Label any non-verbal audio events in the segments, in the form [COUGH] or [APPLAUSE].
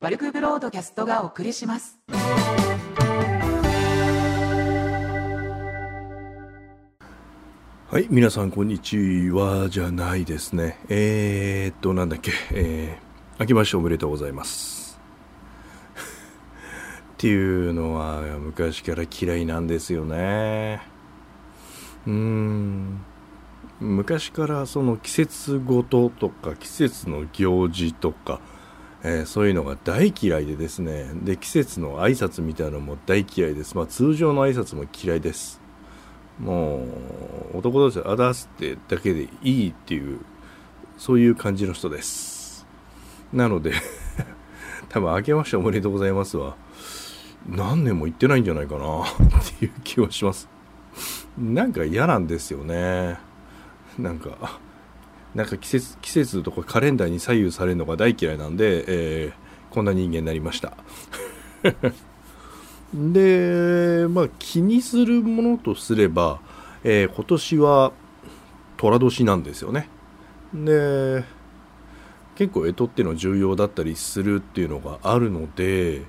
バルクブロードキャストがお送りします。はい、皆さんこんにちはじゃないですね。えー、っと、なんだっけ、えー、明けましておめでとうございます。[LAUGHS] っていうのは昔から嫌いなんですよね。うん。昔からその季節ごととか季節の行事とか、えーそういうのが大嫌いでですね。で、季節の挨拶みたいなのも大嫌いです。まあ通常の挨拶も嫌いです。もう男同士で「あだす」ってだけでいいっていうそういう感じの人ですなので [LAUGHS] 多分明けましておめでとうございますは何年も行ってないんじゃないかなっていう気はしますなんか嫌なんですよねなんかなんか季節季節とかカレンダーに左右されるのが大嫌いなんで、えーこんな人間になりました [LAUGHS] で、まあ、気にするものとすれば、えー今年は寅年なんですよね。で、結構干支っていうのは重要だったりするっていうのがあるので、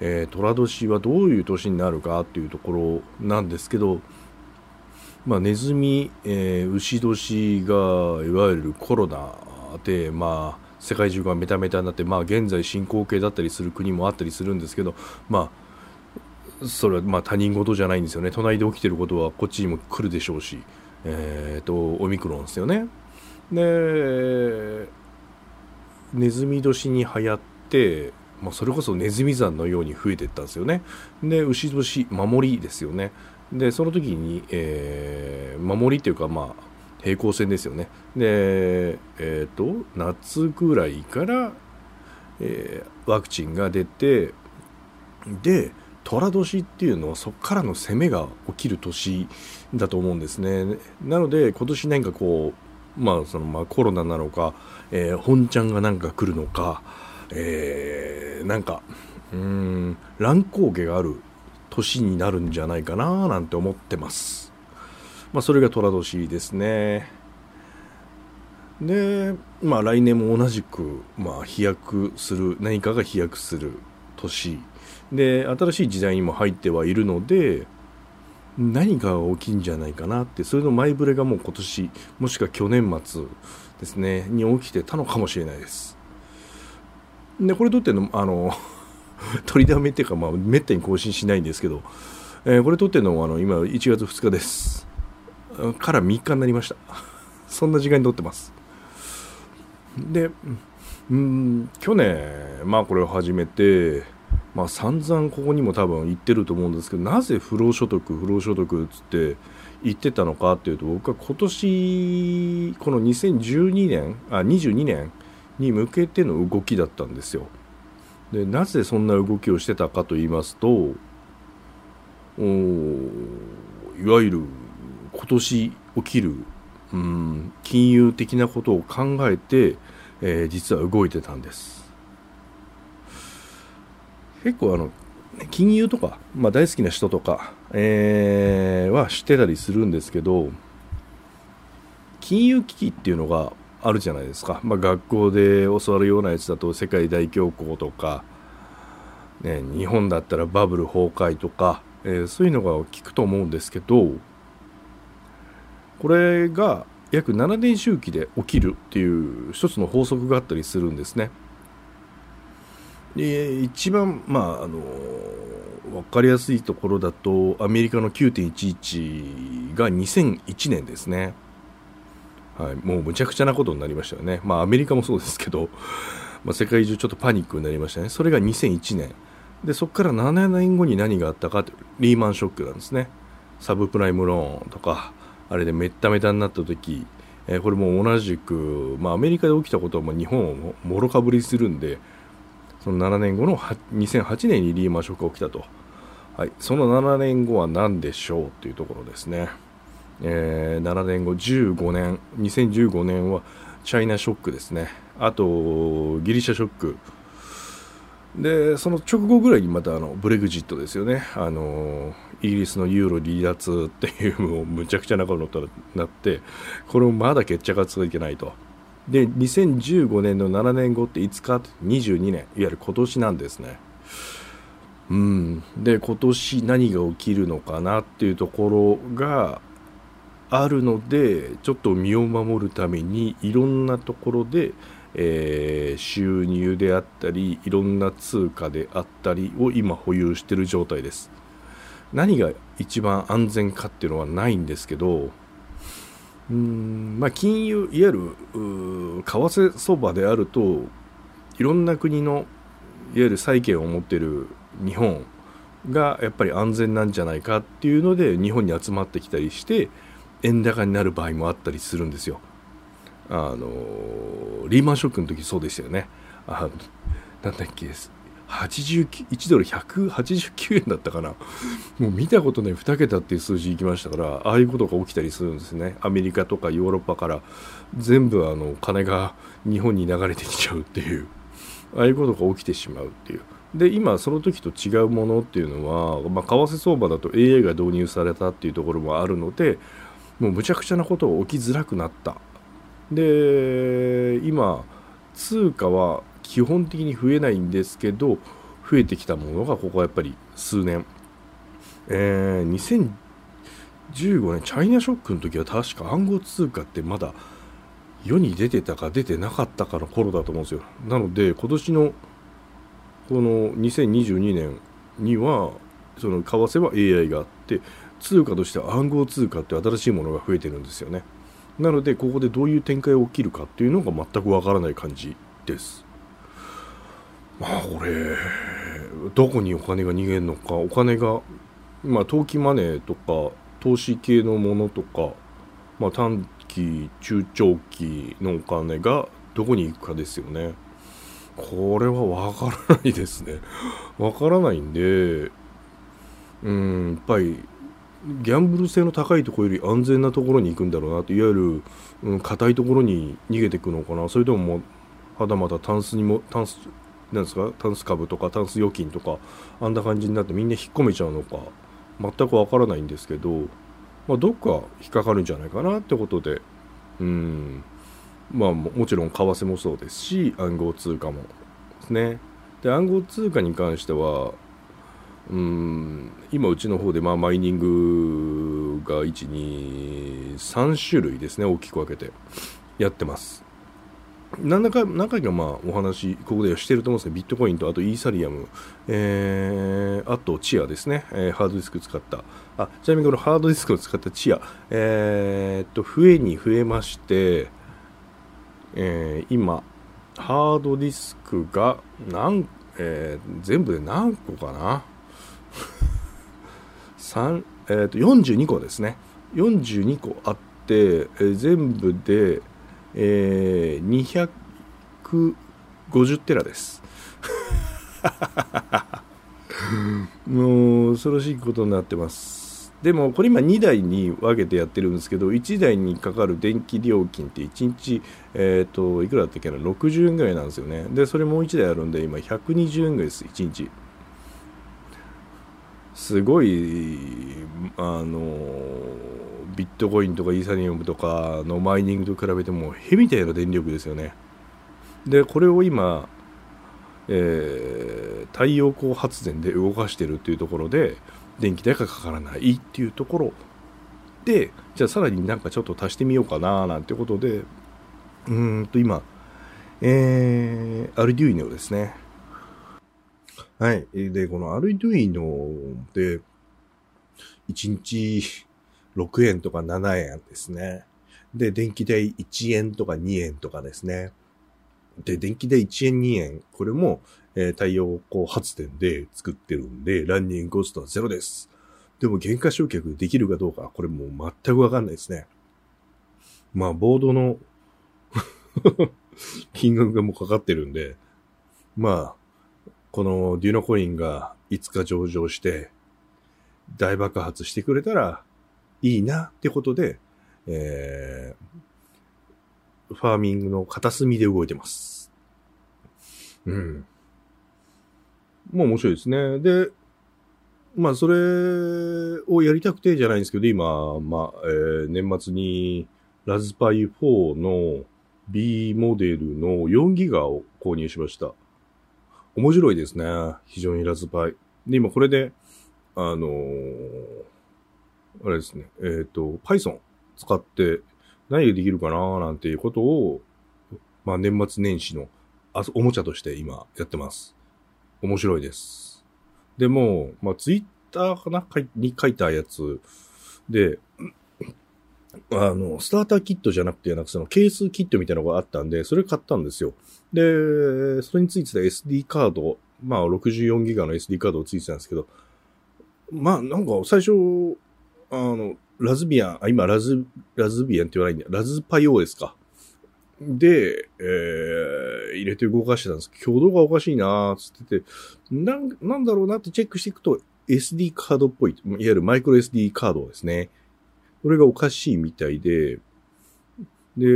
えー寅年はどういう年になるかっていうところなんですけど、まあ、ネズミ、えー牛年がいわゆるコロナで、まあ、世界中がメタメタになって、まあ、現在進行形だったりする国もあったりするんですけど、まあ、それはまあ他人事じゃないんですよね。隣で起きてることはこっちにも来るでしょうし、えー、とオミクロンですよね。でネズミ年に流行って、まあ、それこそネズミ山のように増えていったんですよね。で牛年守りですよね。でその時に、えー守りっていうかまあ平行線ですよね。でえっ、と夏ぐらいから、えーワクチンが出てで寅年っていうのはそこからの攻めが起きる年だと思うんですね。なので今年何かこうまあそのまあコロナなのか、えー本ちゃんがなんか来るのか、えーなんかうん乱高下がある年になるんじゃないかななんて思ってます。まあそれが寅年ですね。でまあ来年も同じく、まあ、飛躍する何かが飛躍する年。で新しい時代にも入ってはいるので何かが起きんじゃないかなって。それの前触れがもう今年もしくは去年末ですねに起きてたのかもしれないです。でこれ撮ってのあの [LAUGHS] 取りだめっていうか、まあ、めったに更新しないんですけど、えーこれ撮ってるのはあの今1月2日です。から3日になりました。[LAUGHS] そんな時間に撮ってます。でうん去年まあこれを始めてまあ散々ここにも多分言ってると思うんですけどなぜ不労所得不労所得っつって言ってたのかっていうと僕は今年この2012年あ22年に向けての動きだったんですよ。でなぜそんな動きをしてたかと言いますとおいわゆる今年起きるうん金融的なことを考えて、えー実は動いてたんです。結構あの金融とか、まあ、大好きな人とか、えーは知ってたりするんですけど金融危機っていうのがあるじゃないですか、まあ、学校で教わるようなやつだと世界大恐慌とか、ね、日本だったらバブル崩壊とか、えーそういうのが聞くと思うんですけどこれが約7年周期で起きるっていう一つの法則があったりするんですね。で一番、まああの分かりやすいところだとアメリカの9.11が2001年ですね。はい、もうむちゃくちゃなことになりましたよね。まあアメリカもそうですけど、まあ、世界中ちょっとパニックになりましたね。それが2001年。で、そこから7年後に何があったかってリーマンショックなんですね。サブプライムローンとか、あれでめっためたになった時、えーこれも同じく、まあアメリカで起きたことはもう日本をもろかぶりするんで、その7年後の2008年にリーマンショックが起きたと。はい、その7年後は何でしょうっていうところですね。えー7年後15年2015年はチャイナショックですねあとギリシャショックでその直後ぐらいにまたあのブレグジットですよねあのイギリスのユーロ離脱っていうもうむちゃくちゃなことになってこれもまだ決着がついてないとで、2015年の7年後って5日って22年、いわゆる今年なんですね。うん。で、今年何が起きるのかなっていうところがあるので、ちょっと身を守るためにいろんなところで、えー収入であったり、いろんな通貨であったりを今保有している状態です。何が一番安全かっていうのはないんですけど、うんまあ、金融、いわゆる為替相場であると、いろんな国のいわゆる債権を持っている日本がやっぱり安全なんじゃないかっていうので、日本に集まってきたりして、円高になる場合もあったりするんですよ。あのリーマンショックの時そうでしたよね。あなんだっけ、1ドル189円だったかな。もう見たことない2桁っていう数字いきましたから、ああいうことが起きたりするんですね。アメリカとかヨーロッパから全部あの金が日本に流れてきちゃうっていう、ああいうことが起きてしまうっていう。で、今その時と違うものっていうのは、まあ、為替相場だと AI が導入されたっていうところもあるので、もうむちゃくちゃなことが起きづらくなった。で、今、通貨は基本的に増えないんですけど、増えてきたものがここはやっぱり数年。えー、2015年、チャイナショックの時は確か暗号通貨ってまだ世に出てたか出てなかったかの頃だと思うんですよ。なので、今年のこの2022年には、その為替は AI があって、通貨としては暗号通貨って新しいものが増えてるんですよね。なので、ここでどういう展開が起きるかっていうのが全くわからない感じです。まあ、これ、どこにお金が逃げるのか、お金が、まあ、投機マネーとか、投資系のものとか、まあ、短期、中長期のお金がどこに行くかですよね。これはわからないですね。わからないんで、うん、やっぱり、ギャンブル性の高いところより安全なところに行くんだろうなといわゆる、うん、硬いところに逃げていくのかな。それとももうはたまたタンスにもタンスなんですか？タンス株とかタンス預金とかあんな感じになってみんな引っ込めちゃうのか全くわからないんですけど、まあ、どっか引っかかるんじゃないかなってことで。うん。まあももちろん為替もそうですし暗号通貨もですね。で暗号通貨に関してはうん。今うちの方でまあマイニングが123種類ですね大きく分けてやってます。何らか何回かまあお話ここではしてると思うんですねビットコインとあとイーサリアム、えー、あとチアですね、えーハードディスク使った。あちなみにこのハードディスクを使ったチア。えー、っと増えに増えまして、えー今ハードディスクが何、えー全部で何個かな？三えー、と42個ですね。42個あって、えー全部で、えー250テラです。[LAUGHS] もう恐ろしいことになってます。でもこれ今2台に分けてやってるんですけど1台にかかる電気料金って1日えっ、といくらだったっけな？60円ぐらいなんですよね。でそれもう1台あるんで今120円ぐらいです1日。すごいあのビットコインとかイーサリアムとかのマイニングと比べてもへみたいな電力ですよね。でこれを今、えー太陽光発電で動かしてるっていうところで電気代がかからないっていうところでじゃあさらになんかちょっと足してみようかななんてことでうんと今えー、アルデュイノですね。はい。で、このアルデュイノで、1日6円とか7円ですね。で、電気代1円とか2円とかですね。で、電気代1円2円。これも、えー太陽光発電で作ってるんで、ランニングコストはゼロです。でも、原価償却できるかどうか、これもう全くわかんないですね。まあ、ボードの [LAUGHS] 金額がもうかかってるんで、まあ、このデュノコインがいつか上場して、大爆発してくれたらいいなってことで、えー、ファーミングの片隅で動いてます。うん。もう面白いですね。で、まあ、それをやりたくてじゃないんですけど、今、まあ、えー年末にラズパイ4の、B モデルの4ギガを購入しました。面白いですね。非常にラズパイ。で、今これで、あのーあれですね、えっ、と、Python 使って何ができるかななんていうことを、まあ年末年始のあおもちゃとして今やってます。面白いです。でも、まあツイッターかな？かいに書いたやつで、あの、スターターキットじゃなくて、なんかそのケースキットみたいなのがあったんで、それ買ったんですよ。で、それについてた SD カード、まあ64ギガの SD カードをついてたんですけど、まあなんか最初、あの、ラズビアン、あ、今ラズ、ラズビアンって言わないんだ。ラズパイ OS か。で、えー、入れて動かしてたんですけど、挙動がおかしいなーつってて、なん、なんだろうなってチェックしていくと、SD カードっぽい、いわゆるマイクロ SD カードですね。これがおかしいみたいで、で、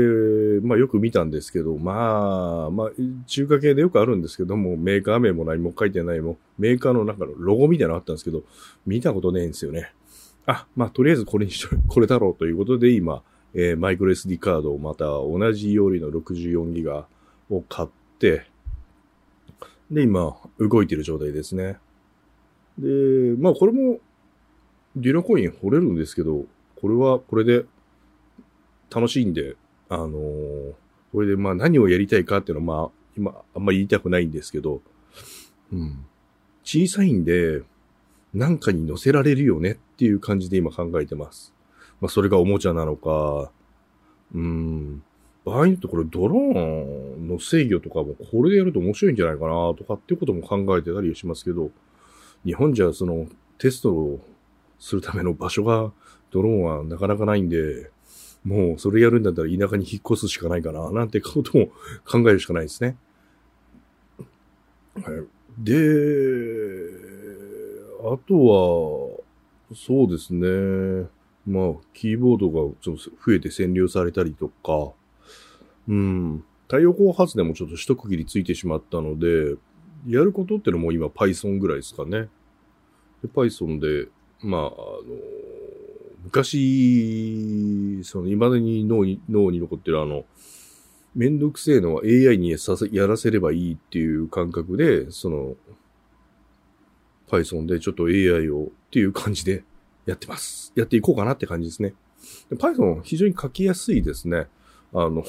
まあよく見たんですけど、まあ、まあ、中華系でよくあるんですけども、メーカー名も何も書いてないも、メーカーの中のロゴみたいなのあったんですけど、見たことねえんですよね。あ、まあとりあえずこれにしと、これだろうということで今、えーマイクロ SD カードをまた同じよりの64ギガを買って、で、今、動いてる状態ですね。で、まあこれも、デュナコイン掘れるんですけど、これはこれで楽しいんで、あのーこれでまあ何をやりたいかっていうのはまあ、今あんまり言いたくないんですけど、うん。小さいんで、なんかに乗せられるよねっていう感じで今考えてます。まあそれがおもちゃなのか、うん。場合によってこれドローンの制御とかもこれでやると面白いんじゃないかなとかっていうことも考えてたりしますけど、日本じゃそのテストをするための場所がドローンはなかなかないんで、もうそれやるんだったら田舎に引っ越すしかないかな、なんてことも考えるしかないですね。はいで、あとは、そうですね。まあ、キーボードがちょっと増えて占領されたりとか、うん。太陽光発電もちょっと一区切りついてしまったので、やることってのも今 Python ぐらいですかね。で Python で、まあ、あの、昔、その、未だに脳に、脳に残ってるあの、めんどくせえのは AI に、やらせればいいっていう感覚で、その、Python でちょっと AI をっていう感じでやってます。やっていこうかなって感じですね。で Python 非常に書きやすいですね。あの、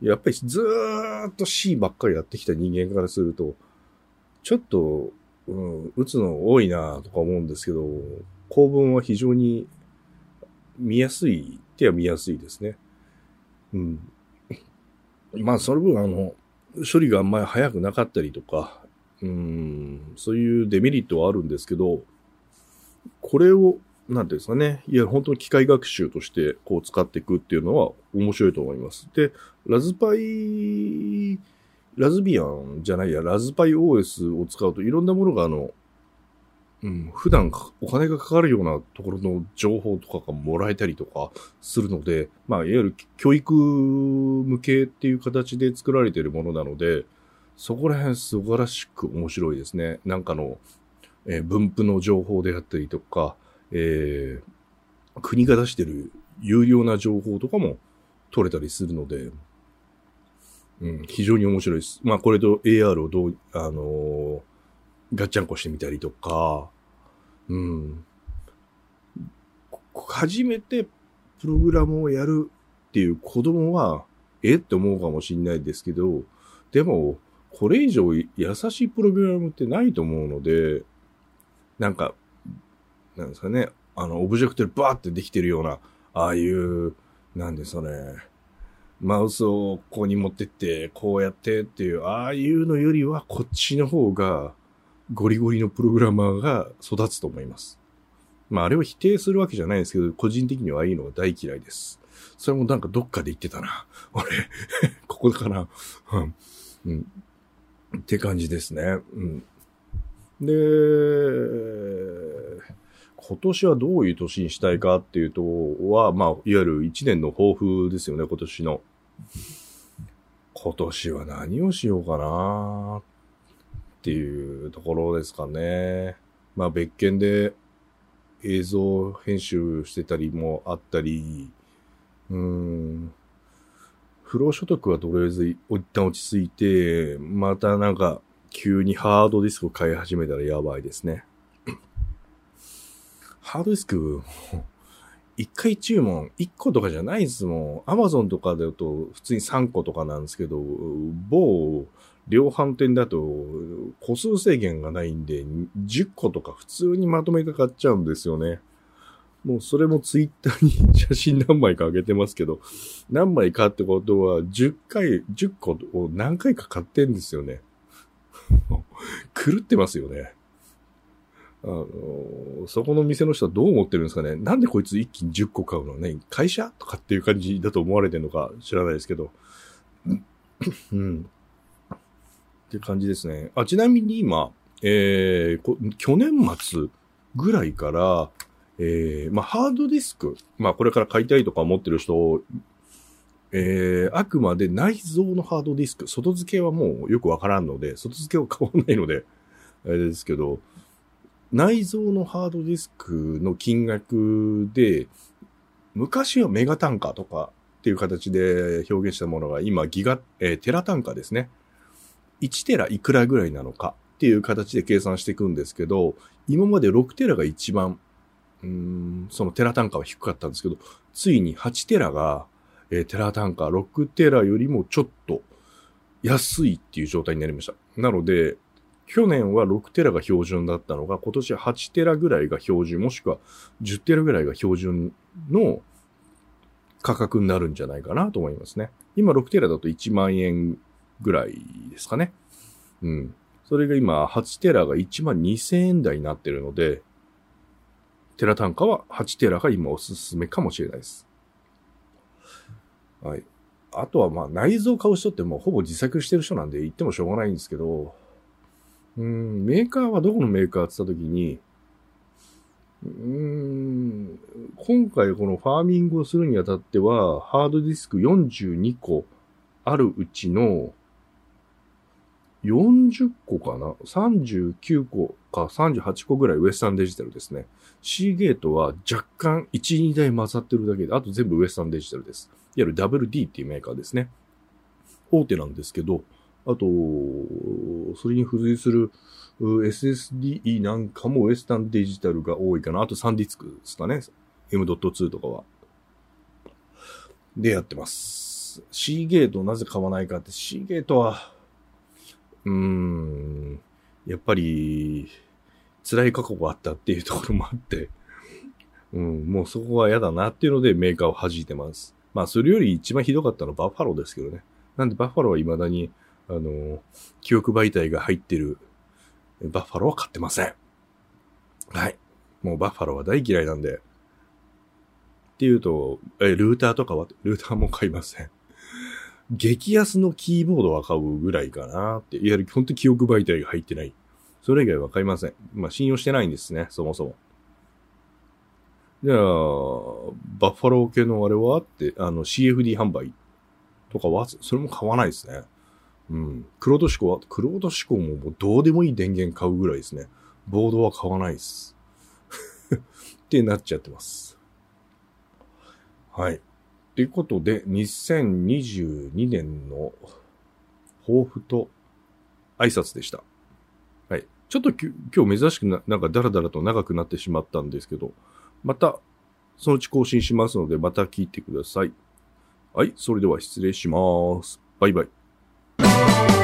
やっぱりずーっと C ばっかりやってきた人間からすると、ちょっと、うん、打つの多いなとか思うんですけど、構文は非常に見やすいっては見やすいですね。うん。まあ、その分、あの、処理があんまり早くなかったりとか、うん、そういうデメリットはあるんですけど、これを、なんていうんですかね、いや、本当に機械学習としてこう使っていくっていうのは面白いと思います。で、ラズパイ、ラズビアンじゃないや、ラズパイ OS を使うといろんなものがあの、うん、普段お金がかかるようなところの情報とかがもらえたりとかするので、まあ、いわゆる教育向けっていう形で作られているものなので、そこら辺素晴らしく面白いですね。なんかの、えー分布の情報であったりとか、えー国が出してる有料な情報とかも取れたりするので、うん、非常に面白いです。まあ、これと AR をどう、あのーガッチャンコしてみたりとか、うん。初めてプログラムをやるっていう子供は、えって思うかもしれないですけど、でも、これ以上優しいプログラムってないと思うので、なんか、なんですかね、あの、オブジェクトでバーってできてるような、ああいう、なんですかね、マウスをここに持ってって、こうやってっていう、ああいうのよりは、こっちの方が、ゴリゴリのプログラマーが育つと思います。まあ、あれを否定するわけじゃないですけど、個人的にはああいうのが大嫌いです。それもなんかどっかで言ってたな。俺、[LAUGHS] ここかな。うん。って感じですね。うん。で、今年はどういう年にしたいかっていうと、は、まあ、いわゆる一年の抱負ですよね、今年の。今年は何をしようかなっていうところですかね。まあ、別件で映像編集してたりもあったり、うーん、不労所得はとりあえず一旦落ち着いて、またなんか急にハードディスクを買い始めたらやばいですね。[COUGHS] ハードディスク、[LAUGHS] 一回注文、一個とかじゃないですもん。アマゾンとかだと普通に3個とかなんですけど、某量販店だと個数制限がないんで、10個とか普通にまとめて買っちゃうんですよね。もうそれもツイッターに [LAUGHS] 写真何枚か上げてますけど、何枚かってことは10回、10個を何回か買ってんですよね。[LAUGHS] 狂ってますよね。あのそこの店の人はどう思ってるんですかねなんでこいつ一気に10個買うのね会社とかっていう感じだと思われてるのか知らないですけど。うん。って感じですね。あ、ちなみに今、えー、去年末ぐらいから、えー、まあ、ハードディスク、まあ、これから買いたいとか思ってる人、えー、あくまで内蔵のハードディスク、外付けはもうよくわからんので、外付けは買わないので、あれですけど、内蔵のハードディスクの金額で、昔はメガ単価とかっていう形で表現したものが今ギガ、えー、テラ単価ですね。1テラいくらぐらいなのかっていう形で計算していくんですけど、今まで6テラが一番、うん、そのテラ単価は低かったんですけど、ついに8テラが、えー、テラ単価6テラよりもちょっと安いっていう状態になりました。なので、去年は6テラが標準だったのが、今年は8テラぐらいが標準、もしくは10テラぐらいが標準の価格になるんじゃないかなと思いますね。今6テラだと1万円ぐらいですかね。うん。それが今、8テラが1万2000円台になってるので、テラ単価は8テラが今おすすめかもしれないです。はい。あとはまあ内臓買う人ってもうほぼ自作してる人なんで言ってもしょうがないんですけど、うん、メーカーはどこのメーカーって言った時に、うん、今回このファーミングをするにあたっては、ハードディスク42個あるうちの40個かな ?39 個か38個ぐらいウエスタンデジタルですね。C ゲートは若干1、2台混ざってるだけで、あと全部ウエスタンデジタルです。いわゆる WD っていうメーカーですね。大手なんですけど、あと、それに付随する SSD なんかもウエスタンデジタルが多いかな。あとサンディスクですかね。M.2 とかは。でやってます。C ゲートなぜ買わないかって C ゲートは、うーん、やっぱり、辛い過去があったっていうところもあって、[LAUGHS] うん、もうそこは嫌だなっていうのでメーカーを弾いてます。まあ、それより一番ひどかったのはバッファローですけどね。なんでバッファローは未だに、あの、記憶媒体が入ってるバッファローは買ってません。はい。もうバッファローは大嫌いなんで。っていうと、え、ルーターとかは、ルーターも買いません。激安のキーボードは買うぐらいかなって。いわゆる本当に記憶媒体が入ってない。それ以外は買いません。まあ信用してないんですね、そもそも。じゃあ、バッファロー系のあれはって、あの CFD 販売とかは、それも買わないですね。うん。クロード志向は、クロード志向ももうどうでもいい電源買うぐらいですね。ボードは買わないです。[LAUGHS] ってなっちゃってます。はい。ということで、2022年の抱負と挨拶でした。はい。ちょっと今日珍しくな、なんかダラダラと長くなってしまったんですけど、また、そのうち更新しますので、また聞いてください。はい。それでは失礼します。バイバイ。